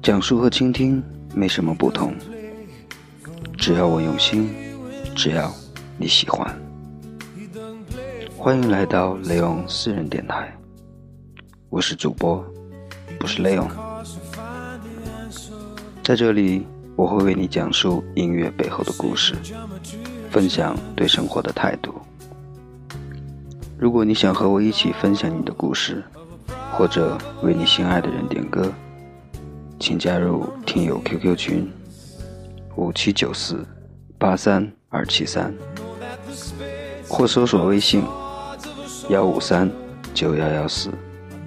讲述和倾听没什么不同，只要我用心，只要你喜欢。欢迎来到雷昂私人电台，我是主播，不是雷昂。在这里，我会为你讲述音乐背后的故事，分享对生活的态度。如果你想和我一起分享你的故事，或者为你心爱的人点歌，请加入听友 QQ 群：五七九四八三二七三，或搜索微信：幺五三九幺幺四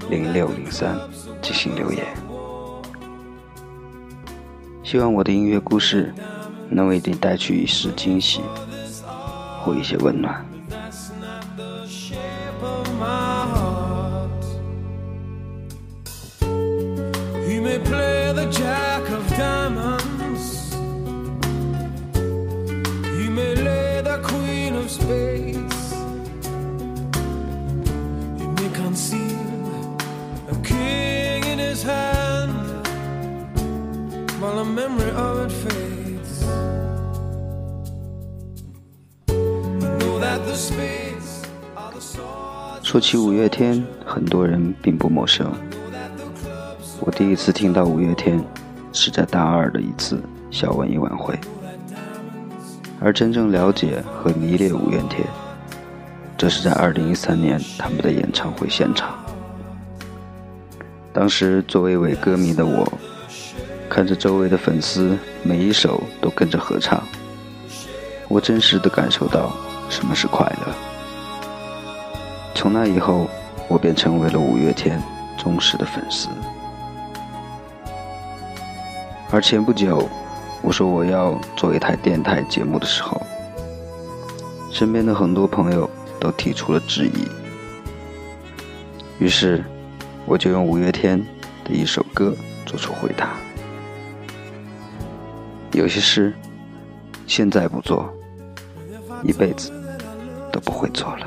零六零三进行留言。希望我的音乐故事能为你带去一丝惊喜，或一些温暖。Play the jack of diamonds. He may lay the queen of spades. He may conceal a king in his hand while the memory of it fades. I know that the spades are the swords. 说起五月天，很多人并不陌生。第一次听到五月天是在大二的一次小文艺晚会，而真正了解和迷恋五月天，这是在2013年他们的演唱会现场。当时作为一位歌迷的我，看着周围的粉丝每一首都跟着合唱，我真实的感受到什么是快乐。从那以后，我便成为了五月天忠实的粉丝。而前不久，我说我要做一台电台节目的时候，身边的很多朋友都提出了质疑。于是，我就用五月天的一首歌做出回答：有些事，现在不做，一辈子都不会做了。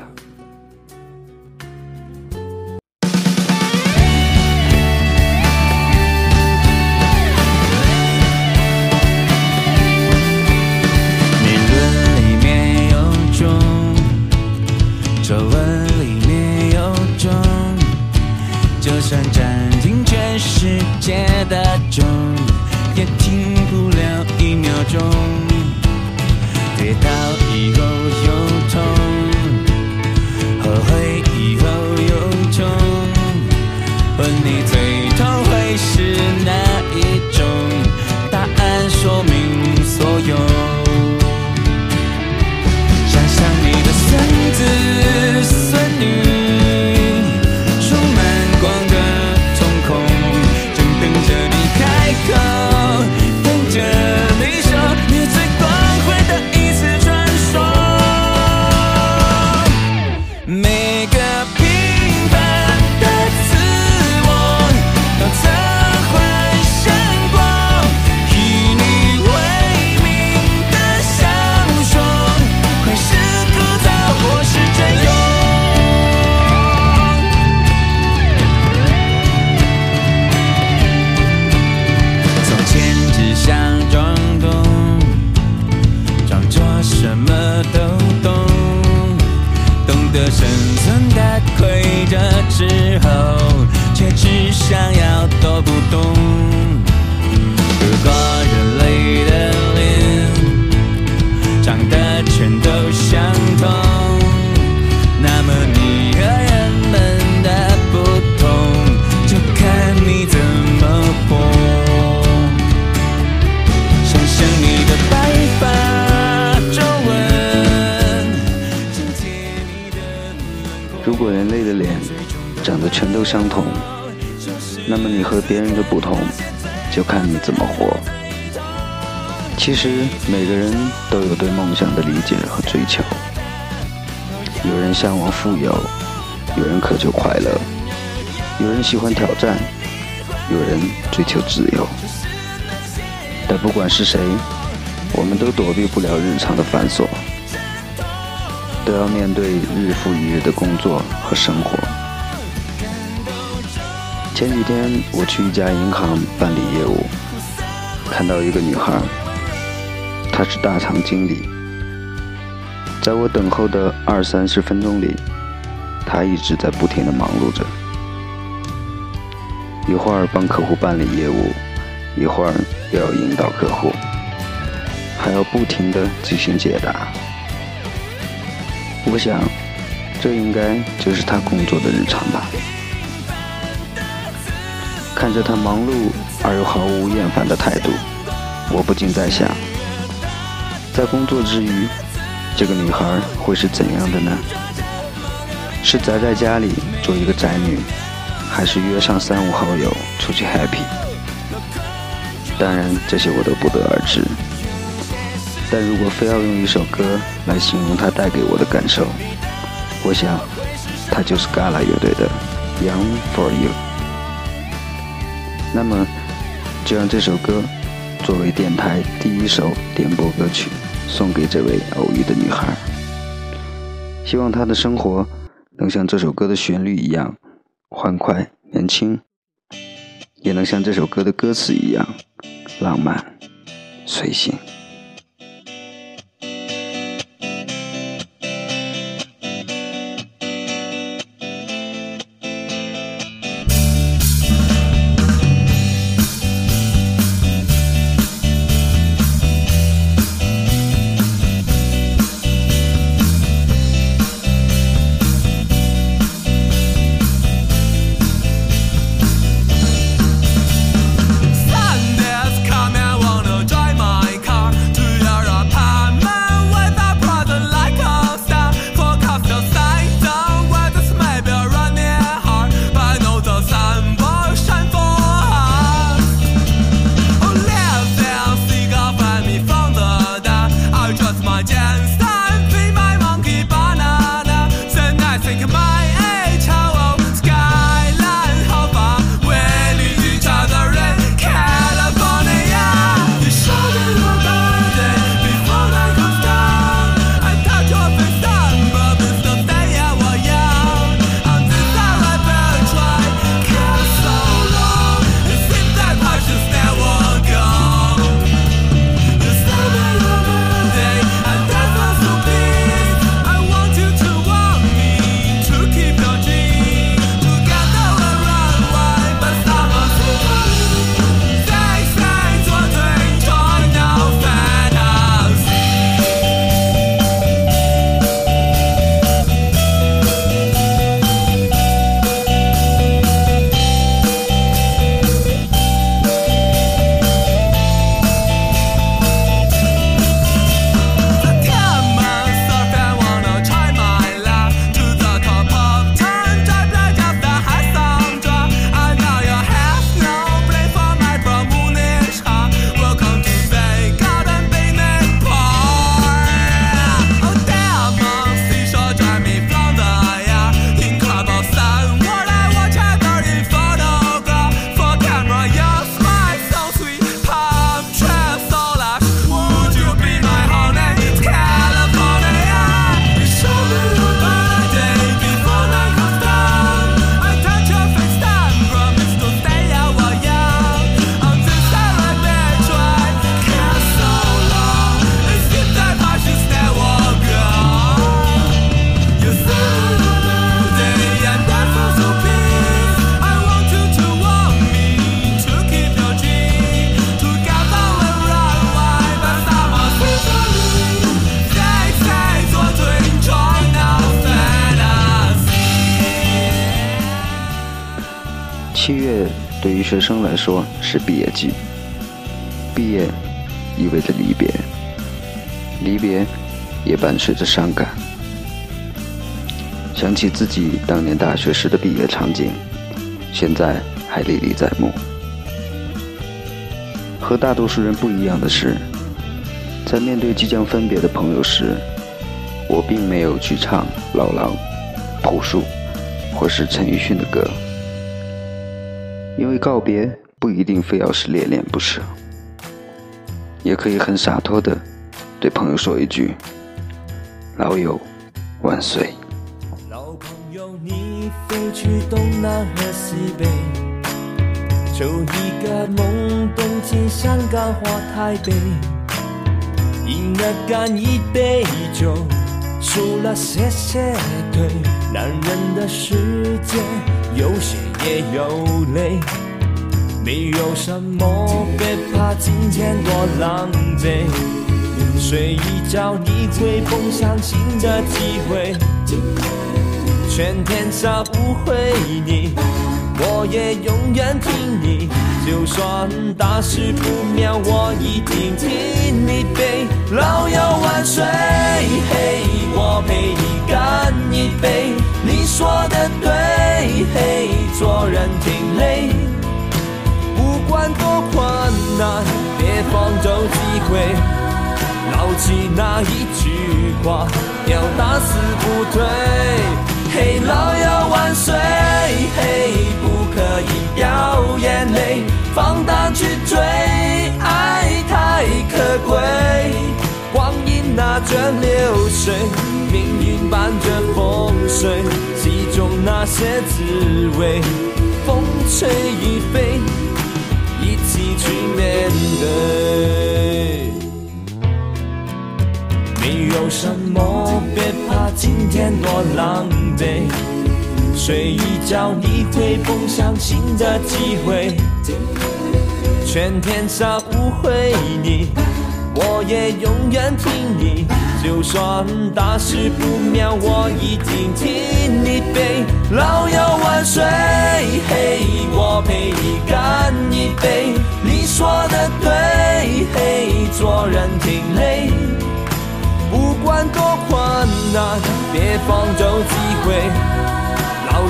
相同，那么你和别人的不同，就看你怎么活。其实每个人都有对梦想的理解和追求，有人向往富有，有人渴求快乐，有人喜欢挑战，有人追求自由。但不管是谁，我们都躲避不了日常的繁琐，都要面对日复一日的工作和生活。前几天我去一家银行办理业务，看到一个女孩，她是大堂经理。在我等候的二三十分钟里，她一直在不停的忙碌着，一会儿帮客户办理业务，一会儿又要引导客户，还要不停的进行解答。我想，这应该就是她工作的日常吧。看着她忙碌而又毫无厌烦的态度，我不禁在想，在工作之余，这个女孩会是怎样的呢？是宅在家里做一个宅女，还是约上三五好友出去 happy？当然，这些我都不得而知。但如果非要用一首歌来形容她带给我的感受，我想，她就是 Gala 乐队的《Young for You》。那么，就让这首歌作为电台第一首点播歌曲，送给这位偶遇的女孩。希望她的生活能像这首歌的旋律一样欢快年轻，也能像这首歌的歌词一样浪漫随性。学生来说是毕业季，毕业意味着离别，离别也伴随着伤感。想起自己当年大学时的毕业场景，现在还历历在目。和大多数人不一样的是，在面对即将分别的朋友时，我并没有去唱老狼、朴树或是陈奕迅的歌。因为告别不一定非要是恋恋不舍，也可以很洒脱的对朋友说一句：“老友，万岁。老朋友，你飞去东南和西北，就一个梦，东京、香港或台北，饮了干一杯酒，输了谢谢对。男人的世界有血也有泪，没有什么别怕今天多狼狈，睡一觉你会碰上新的机会。全天下不会你，我也永远听你。就算大事不妙，我一定替你背。老友万岁，嘿，我陪你干一杯。你说的对，嘿，做人挺累。不管多困难，别放走机会。牢记那一句话，要打死不退。嘿，老友万岁！嘿，不可以掉眼泪，放胆去追，爱太可贵。光阴那卷流水，命运伴着风水，其中那些滋味，风吹雨飞，一起去面对。没有什么，别怕今天多狼狈。睡一觉你会碰上新的机会，全天下不会你，我也永远听你。就算大事不妙，我一定替你背。老友万岁，嘿，我陪你干一杯。你说的对，嘿，做人挺累。不管多困难，别放走机会。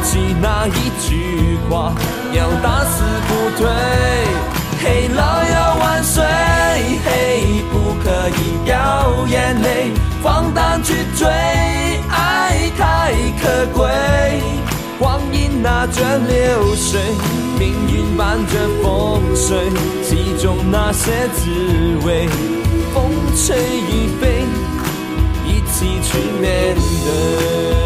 牢记那一句话，要打死不退。嘿，老友万岁！嘿，不可以掉眼泪，放胆去追，爱太可贵。光阴那卷流水，命运伴着风水，其中那些滋味，风吹雨飞。一起去面对。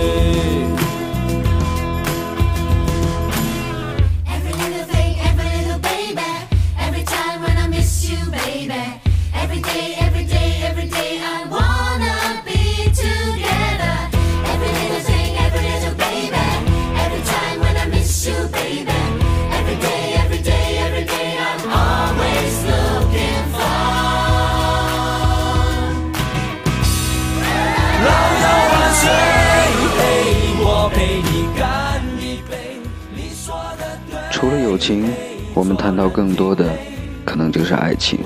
情，我们谈到更多的可能就是爱情。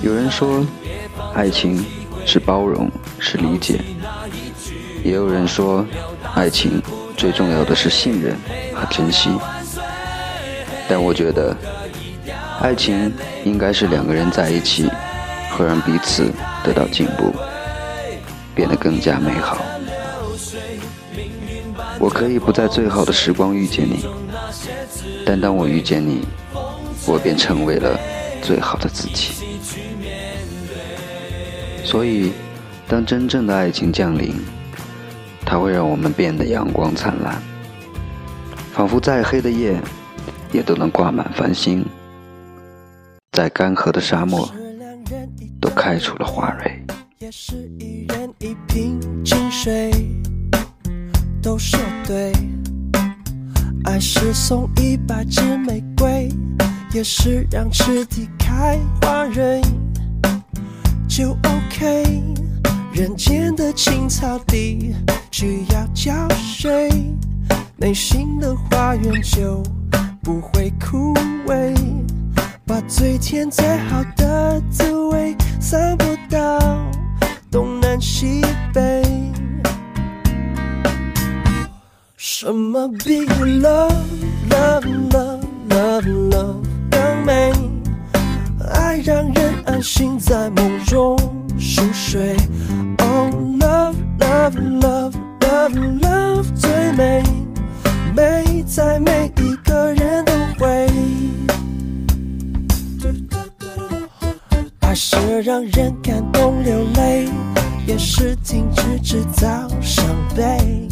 有人说，爱情是包容，是理解；也有人说，爱情最重要的是信任和珍惜。但我觉得，爱情应该是两个人在一起，会让彼此得到进步，变得更加美好。我可以不在最好的时光遇见你。但当我遇见你，我便成为了最好的自己。所以，当真正的爱情降临，它会让我们变得阳光灿烂，仿佛再黑的夜也都能挂满繁星，在干涸的沙漠都开出了花蕊。都说对。爱是送一百支玫瑰，也是让池底开花蕊，就 OK。人间的青草地需要浇水，内心的花园就不会枯萎。把最甜最好的滋味散播到东南西北。什么比 love love love love love 更美？爱让人安心在梦中熟睡。Oh love love love love love 最美，美在每一个人都会。爱是让人感动流泪，也是停止制造伤悲。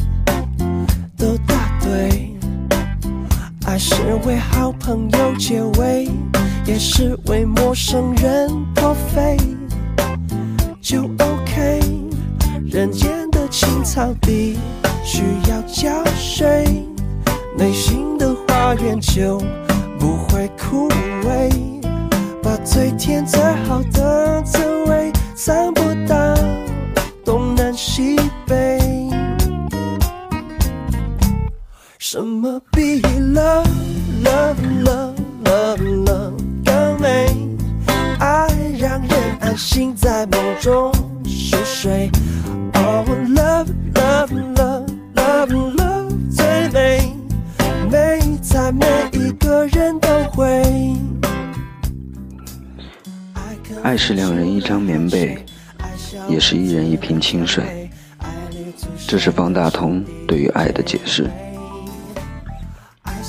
还是为好朋友结尾，也是为陌生人破费，就 OK。人间的青草地需要浇水，内心的花园就不会枯萎。把最甜最好的滋味散播到东南西北。什么比 love love love love love 更美？爱让人安心在梦中熟睡。Oh love love love love love 最美，美在每一个人都会。爱是两人一张棉被，也是一人一瓶清水。这是方大同对于爱的解释。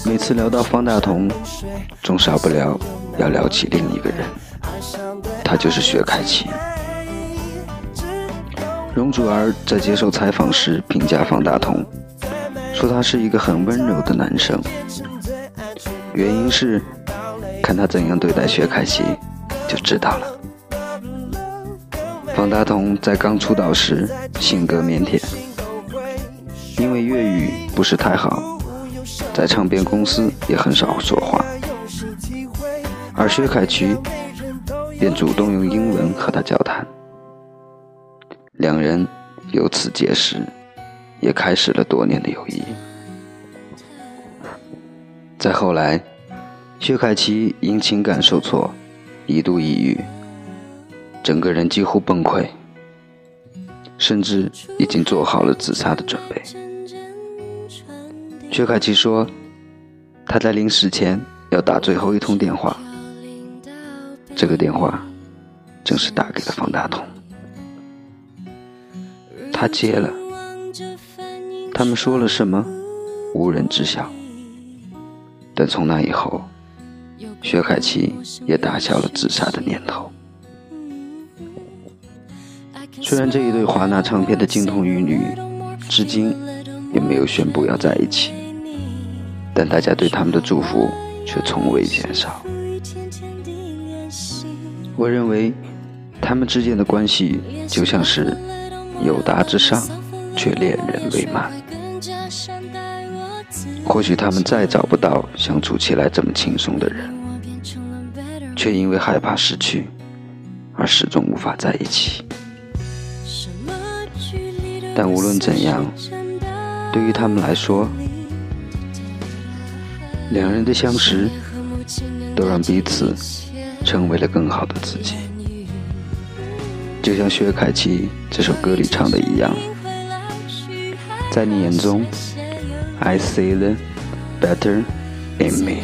每次聊到方大同，总少不了要聊起另一个人，他就是薛凯琪。容祖儿在接受采访时评价方大同，说他是一个很温柔的男生。原因是看他怎样对待薛凯琪，就知道了。方大同在刚出道时性格腼腆，因为粤语不是太好。在唱片公司也很少说话，而薛凯琪便主动用英文和他交谈，两人由此结识，也开始了多年的友谊。再后来，薛凯琪因情感受挫，一度抑郁，整个人几乎崩溃，甚至已经做好了自杀的准备。薛凯琪说：“他在临死前要打最后一通电话，这个电话正是打给了方大同。他接了，他们说了什么，无人知晓。但从那以后，薛凯琪也打消了自杀的念头。虽然这一对华纳唱片的金童玉女，至今也没有宣布要在一起。”但大家对他们的祝福却从未减少。我认为，他们之间的关系就像是友达之上，却恋人未满。或许他们再找不到相处起来这么轻松的人，却因为害怕失去，而始终无法在一起。但无论怎样，对于他们来说，两人的相识，都让彼此成为了更好的自己。就像薛凯琪这首歌里唱的一样，在你眼中，I see the better in me。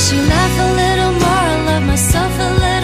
wish you laugh a little more. I love myself a little.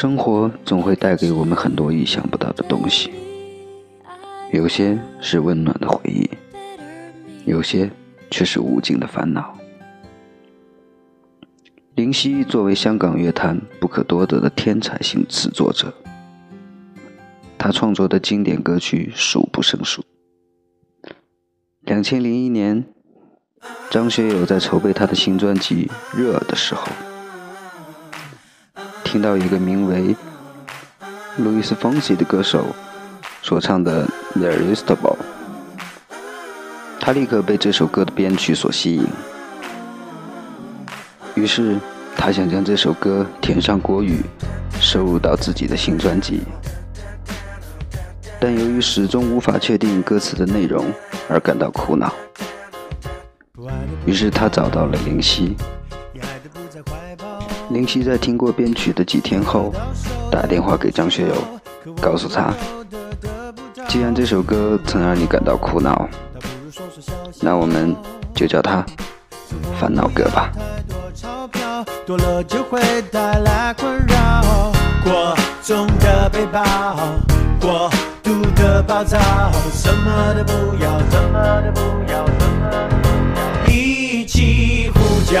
生活总会带给我们很多意想不到的东西，有些是温暖的回忆，有些却是无尽的烦恼。林夕作为香港乐坛不可多得的天才型词作者，他创作的经典歌曲数不胜数。两千零一年，张学友在筹备他的新专辑《热》的时候，听到一个名为路易斯·冯西的歌手所唱的《The Irresistible》，他立刻被这首歌的编曲所吸引。于是，他想将这首歌填上国语，收入到自己的新专辑。但由于始终无法确定歌词的内容，而感到苦恼。于是他找到了林夕。林夕在听过编曲的几天后，打电话给张学友，告诉他：“既然这首歌曾让你感到苦恼，那我们就叫它《烦恼歌》吧。”多了就会带来困扰，过重的背包，过度的暴躁，什么都不要，什么都不要，什么都不要。一起呼叫，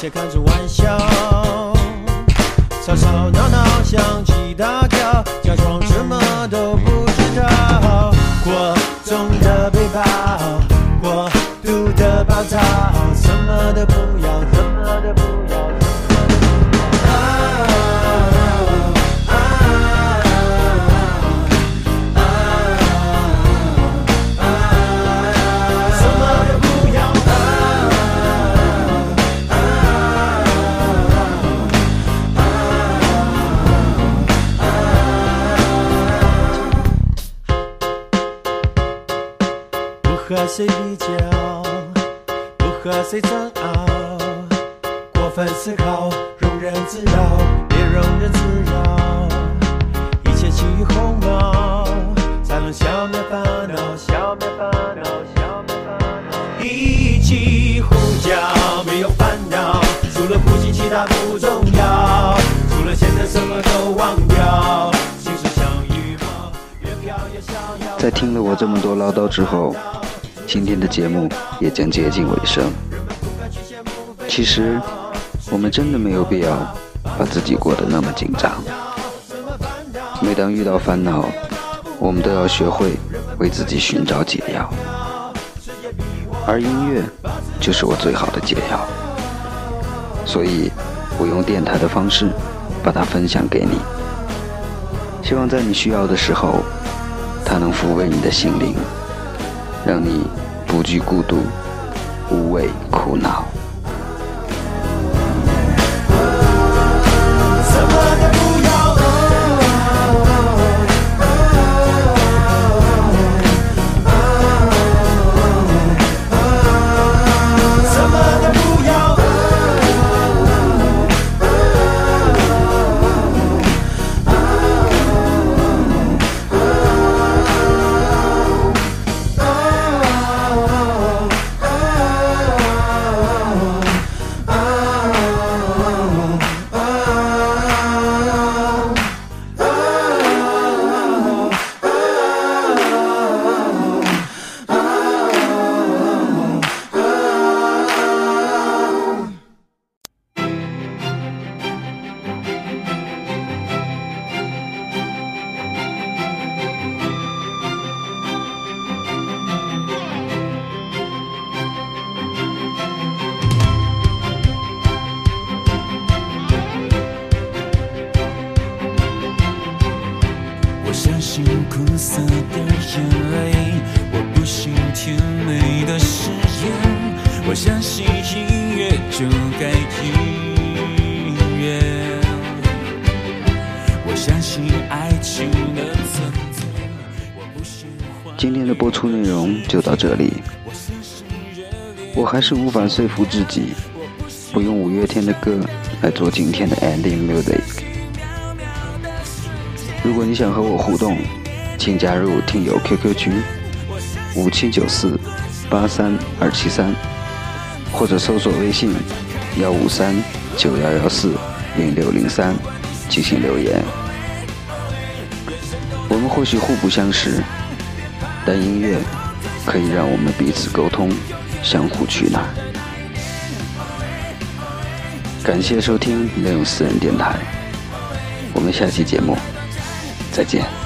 且看着玩笑。谁比较，不和谁争拗，过分思考，庸人自扰，别庸人自扰，一切起于鸿毛，才能消灭烦恼，消灭烦恼，消灭烦恼。一起呼叫，没有烦恼，除了呼吸其他不重要，除了现在什么都忘掉，心事像羽毛，越飘越逍遥。在听了我这么多唠叨之后。今天的节目也将接近尾声。其实，我们真的没有必要把自己过得那么紧张。每当遇到烦恼，我们都要学会为自己寻找解药。而音乐就是我最好的解药。所以，我用电台的方式把它分享给你。希望在你需要的时候，它能抚慰你的心灵。让你不惧孤独，无畏苦恼。今天的播出内容就到这里。我还是无法说服自己，不用五月天的歌来做今天的 ending music。如果你想和我互动，请加入听友 QQ 群五七九四八三二七三，或者搜索微信幺五三九幺幺四零六零三进行留言。我们或许互不相识，但音乐可以让我们彼此沟通，相互取暖。感谢收听内容私人电台，我们下期节目再见。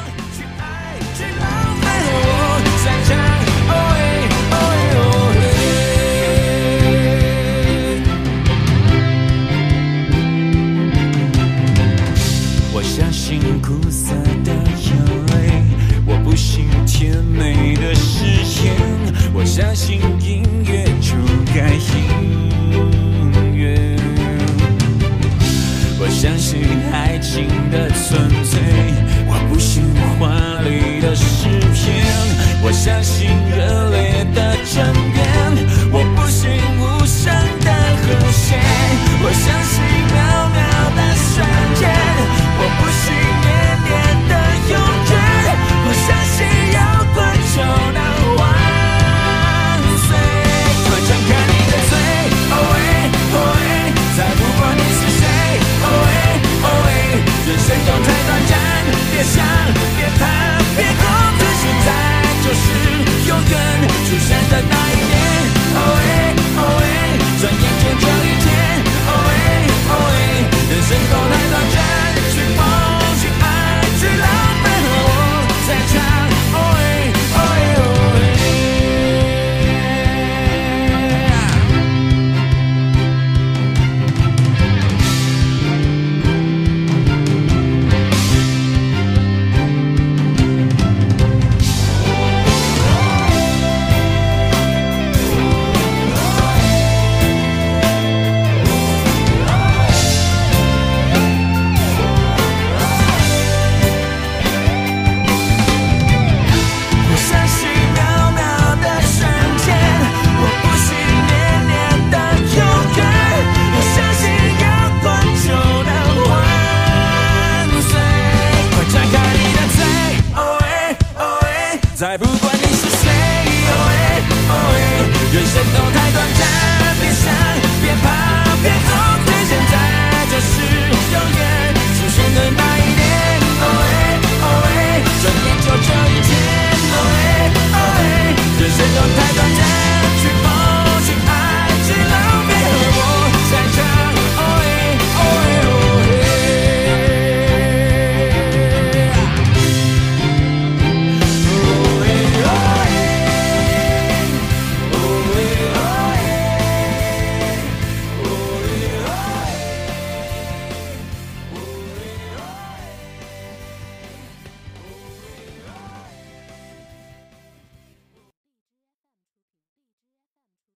I boo